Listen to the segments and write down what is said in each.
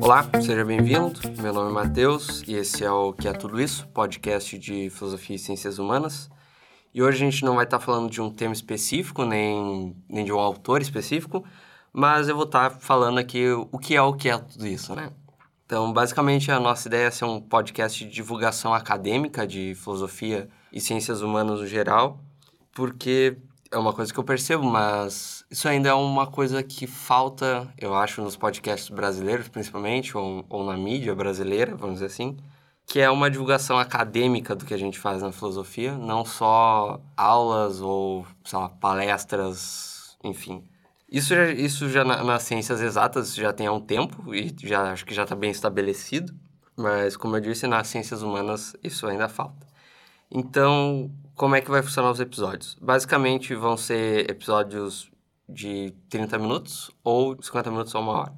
Olá, seja bem-vindo. Meu nome é Matheus e esse é o Que é Tudo Isso, podcast de Filosofia e Ciências Humanas. E hoje a gente não vai estar falando de um tema específico, nem, nem de um autor específico, mas eu vou estar falando aqui o que é o que é tudo isso, né? Então, basicamente, a nossa ideia é ser um podcast de divulgação acadêmica de filosofia e ciências humanas no geral, porque é uma coisa que eu percebo, mas isso ainda é uma coisa que falta, eu acho, nos podcasts brasileiros, principalmente, ou, ou na mídia brasileira, vamos dizer assim, que é uma divulgação acadêmica do que a gente faz na filosofia, não só aulas ou, sei lá, palestras, enfim. Isso já, isso já na, nas ciências exatas já tem há um tempo e já acho que já está bem estabelecido, mas como eu disse, nas ciências humanas isso ainda falta. Então, como é que vai funcionar os episódios? Basicamente, vão ser episódios de 30 minutos ou 50 minutos ou uma hora.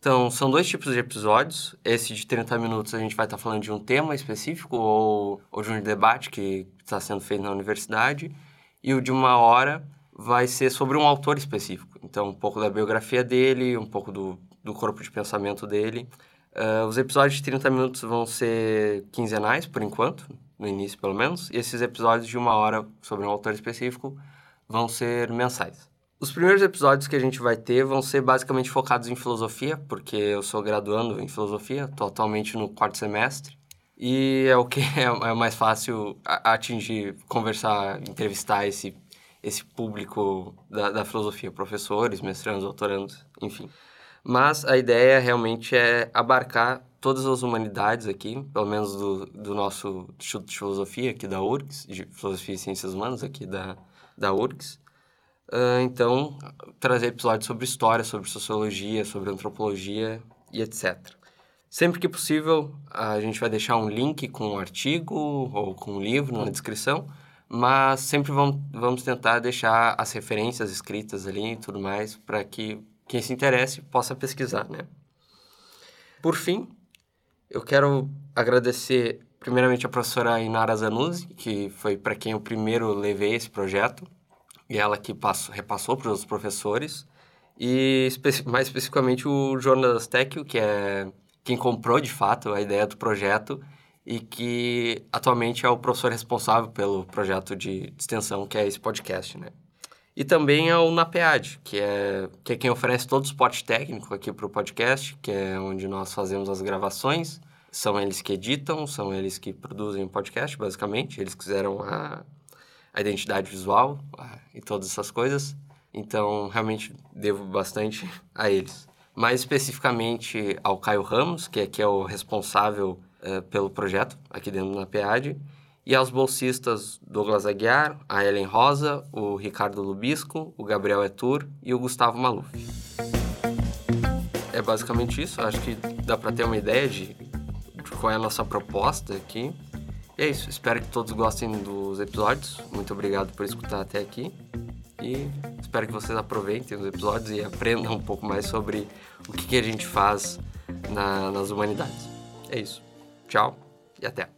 Então, são dois tipos de episódios. Esse de 30 minutos a gente vai estar falando de um tema específico ou, ou de um debate que está sendo feito na universidade. E o de uma hora vai ser sobre um autor específico. Então, um pouco da biografia dele, um pouco do, do corpo de pensamento dele. Uh, os episódios de 30 minutos vão ser quinzenais, por enquanto no início pelo menos, e esses episódios de uma hora sobre um autor específico vão ser mensais. Os primeiros episódios que a gente vai ter vão ser basicamente focados em filosofia, porque eu sou graduando em filosofia, estou atualmente no quarto semestre, e é o que é, mais fácil atingir, conversar, entrevistar esse, esse público da, da filosofia, professores, mestrandos, doutorandos, enfim. Mas a ideia realmente é abarcar todas as humanidades aqui, pelo menos do, do nosso Instituto de Filosofia aqui da URGS, de Filosofia e Ciências Humanas aqui da, da URGS. Uh, então, trazer episódios sobre história, sobre sociologia, sobre antropologia e etc. Sempre que possível, a gente vai deixar um link com um artigo ou com um livro na descrição, mas sempre vamos, vamos tentar deixar as referências escritas ali e tudo mais para que quem se interesse possa pesquisar, né? Por fim, eu quero agradecer primeiramente a professora Inara Zanuzzi, que foi para quem eu primeiro levei esse projeto, e ela que passou, repassou para os professores, e mais especificamente o Jonas Tecchio, que é quem comprou de fato a ideia do projeto e que atualmente é o professor responsável pelo projeto de extensão que é esse podcast, né? E também ao NAPEAD, que é, que é quem oferece todo o suporte técnico aqui para o podcast, que é onde nós fazemos as gravações. São eles que editam, são eles que produzem o podcast, basicamente. Eles quiseram a, a identidade visual a, e todas essas coisas. Então, realmente, devo bastante a eles. Mais especificamente ao Caio Ramos, que é, que é o responsável uh, pelo projeto aqui dentro da NAPEAD e aos bolsistas Douglas Aguiar, a Ellen Rosa, o Ricardo Lubisco, o Gabriel Etur e o Gustavo Maluf. É basicamente isso, acho que dá para ter uma ideia de, de qual é a nossa proposta aqui. E é isso, espero que todos gostem dos episódios. Muito obrigado por escutar até aqui. E espero que vocês aproveitem os episódios e aprendam um pouco mais sobre o que, que a gente faz na, nas humanidades. É isso. Tchau e até.